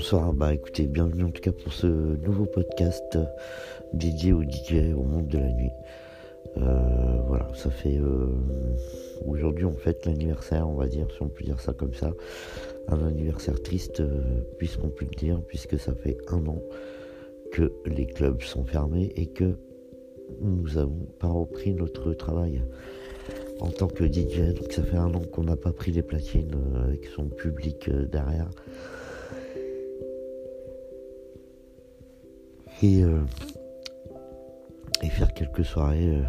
bonsoir, bah écoutez, bienvenue en tout cas pour ce nouveau podcast dédié au DJ au monde de la nuit. Euh, voilà, ça fait euh, aujourd'hui on fête l'anniversaire, on va dire, si on peut dire ça comme ça. Un anniversaire triste, euh, puisqu'on peut le dire, puisque ça fait un an que les clubs sont fermés et que nous n'avons pas repris notre travail en tant que DJ. Donc ça fait un an qu'on n'a pas pris les platines avec son public derrière. Et, et faire quelques soirées,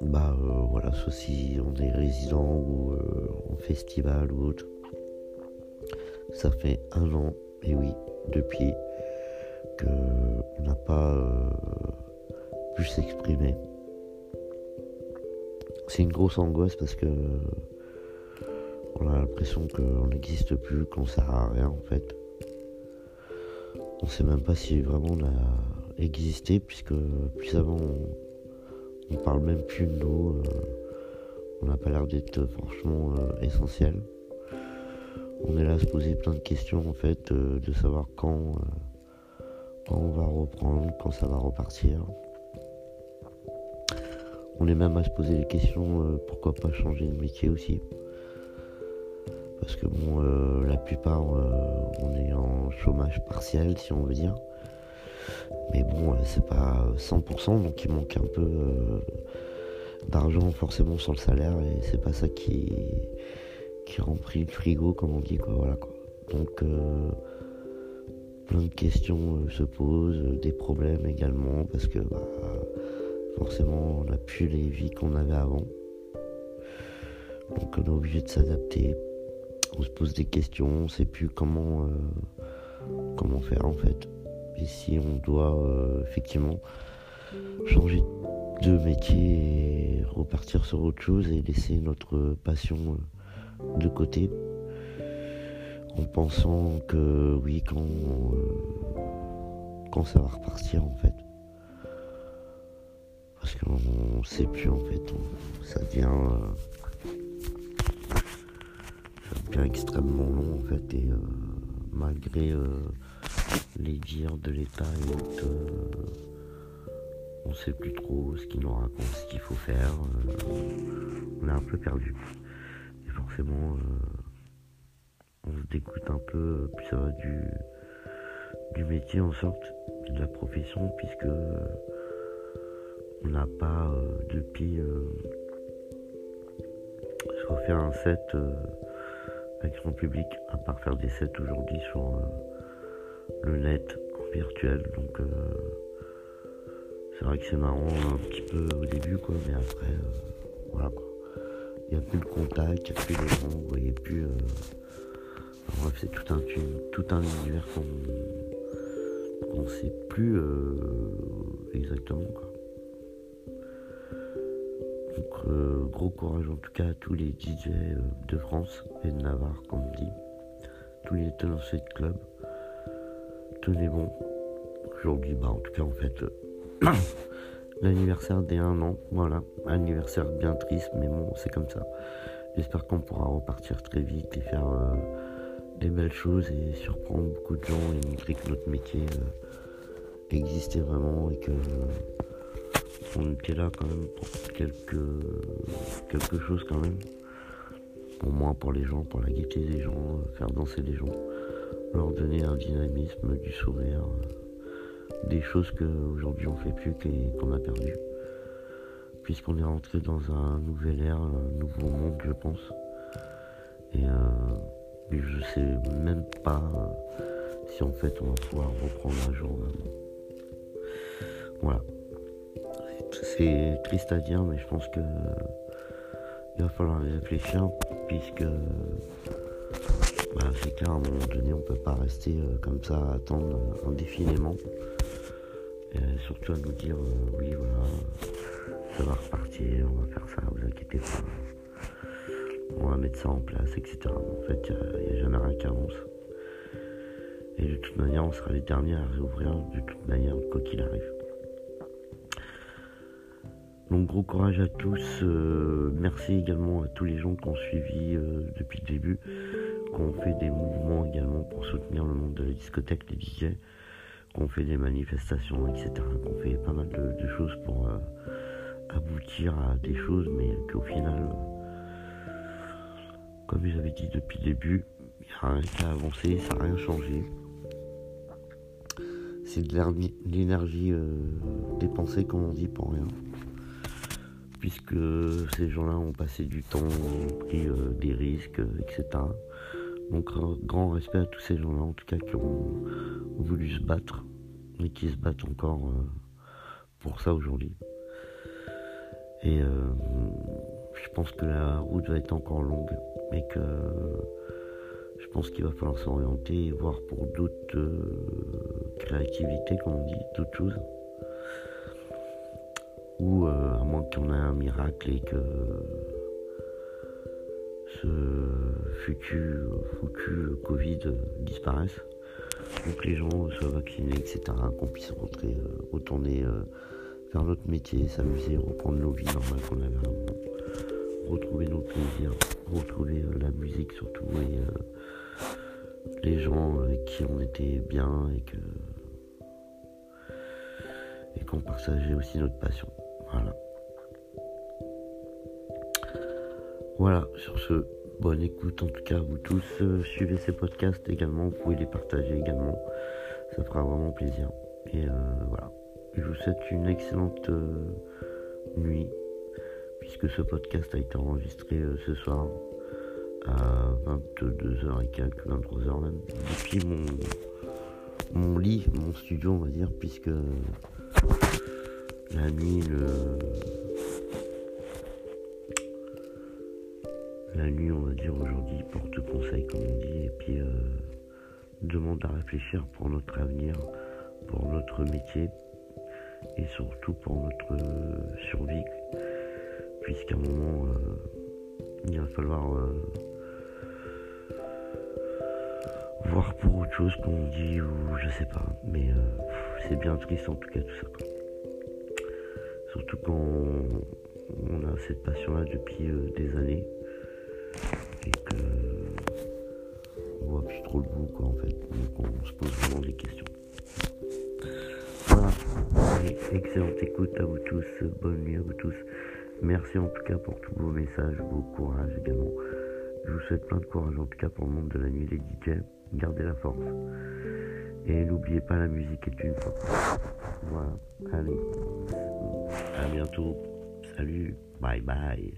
bah voilà, soit si on est résident ou en festival ou autre. Ça fait un an, et oui, depuis que on n'a pas pu s'exprimer. C'est une grosse angoisse parce que on a l'impression qu'on n'existe plus, qu'on sert à rien en fait. On sait même pas si vraiment on a existé, puisque plus avant on, parle même plus de nous. Euh, on n'a pas l'air d'être franchement euh, essentiel. On est là à se poser plein de questions en fait, euh, de savoir quand, quand on va reprendre, quand ça va repartir. On est même à se poser des questions, pourquoi pas changer de métier aussi parce que bon, la plupart, euh, on est en chômage partiel, si on veut dire. Mais bon, euh, c'est pas 100%, donc il manque un peu d'argent forcément sur le salaire, et c'est pas ça qui, qui remplit le frigo, comme on dit, quoi. Voilà, quoi. Donc, plein de questions se posent, des problèmes également, parce que bah, forcément, on n'a plus les vies qu'on avait avant. Donc on est obligé de s'adapter on se pose des questions, on ne sait plus comment, euh, comment faire en fait. Et si on doit euh, effectivement changer de métier et repartir sur autre chose et laisser notre passion euh, de côté en pensant que oui quand, quand ça va repartir en fait parce qu'on ne sait plus en fait ça devient extrêmement long en fait et euh, malgré euh, les dires de l'État et euh, on sait plus trop ce qu'il nous raconte, ce qu'il faut faire. on est un peu perdu. Et forcément, on se dégoûte un peu, puis ça va du, du métier en sorte, de la profession, puisque on n'a pas depuis fait un set avec son public, à part faire des sets aujourd'hui sur euh, le net en virtuel. Donc euh, c'est vrai que c'est marrant un petit peu au début quoi, mais après euh, voilà quoi. Il n'y a plus le contact, il n'y a plus les gens, vous voyez plus. bref, c'est tout un, tout un univers qu'on ne sait plus exactement quoi. Donc euh, gros courage en tout cas à tous les DJ euh, de France et de Navarre comme on dit. Tous les tenanciers de club. Tenez bon. Aujourd'hui, bah en tout cas en fait euh, l'anniversaire des 1 an. Voilà. Anniversaire bien triste, mais bon, c'est comme ça. J'espère qu'on pourra repartir très vite et faire des belles choses et surprendre beaucoup de gens et montrer que notre métier existait vraiment et que on était là quand même pour quelque, chose quand même. Au moins pour les gens, pour la gaieté des gens, euh, faire danser les gens, leur donner un dynamisme, du sourire, euh, des choses qu'aujourd'hui on fait plus qu'on a perdu. Puisqu'on est rentré dans un nouvel ère, un nouveau monde je pense. Et euh, je sais même pas si en fait on va pouvoir reprendre un jour Voilà c'est triste à dire, mais je pense que il va falloir réfléchir, puisque bah, c'est clair, à un moment donné, on peut pas rester euh, comme ça à attendre indéfiniment. Et surtout à nous dire, euh, oui, voilà, ça va repartir, on va faire ça, vous inquiétez pas. On va mettre ça en place, etc. En fait, il n'y a, jamais rien qui avance. Et de toute manière, on sera les derniers à réouvrir, de toute manière, quoi qu'il arrive. Donc gros courage à tous. Euh, merci également à tous les gens qui ont suivi euh, depuis le début, qu'on fait des mouvements également pour soutenir le monde de la discothèque, les DJ, qu'on fait des manifestations, etc. Qu'on fait pas mal de, choses pour euh, aboutir à des choses, mais qu'au final, comme j'avais dit depuis le début, il n'y a rien qui a avancé, ça n'a rien changé. C'est de l'énergie dépensée, comme on dit, pour rien puisque ces gens-là ont passé du temps, ont pris euh, des risques, etc. Donc grand respect à tous ces gens-là, en tout cas, qui ont, voulu se battre et qui se battent encore euh, pour ça aujourd'hui. Et euh, je pense que la route va être encore longue, mais que je pense qu'il va falloir s'orienter et voir pour d'autres créativités, comme on dit, d'autres choses ou euh, à moins qu'on ait un miracle et que ce futur foutu Covid disparaisse, donc les gens soient vaccinés, etc., qu'on puisse rentrer, euh, retourner euh, faire notre métier, s'amuser, reprendre nos vies normales qu'on avait avant, retrouver nos plaisirs, retrouver la musique surtout et les gens avec qui on était bien et que et qu'on partageait aussi notre passion. Voilà. Voilà, sur ce, bonne écoute en tout cas vous tous. Euh, suivez ces podcasts également, vous pouvez les partager également. Ça fera vraiment plaisir. Et euh, voilà. Je vous souhaite une excellente euh, nuit, puisque ce podcast a été enregistré ce soir à 22h et quelques, 23h même, depuis mon, mon lit, mon studio on va dire, puisque la nuit. La nuit, on va dire aujourd'hui, porte conseil, comme on dit, et puis euh, demande à réfléchir pour notre avenir, pour notre métier, et surtout pour notre survie, puisqu'à un moment, euh, il va falloir euh, voir pour autre chose qu'on dit, ou je sais pas, mais c'est bien triste en tout cas tout ça. Surtout quand on a cette passion-là depuis euh, des années et que on voit plus trop le bout quoi en fait. Donc on se pose vraiment des questions. Voilà. excellente écoute à vous tous, bonne nuit à vous tous. Merci en tout cas pour tous vos messages, vos courages également. Je vous souhaite plein de courage en tout cas pour le monde de la nuit les DJ. Gardez la force. Et n'oubliez pas la musique est une force. Voilà. Allez. À bientôt. Salut. Bye bye.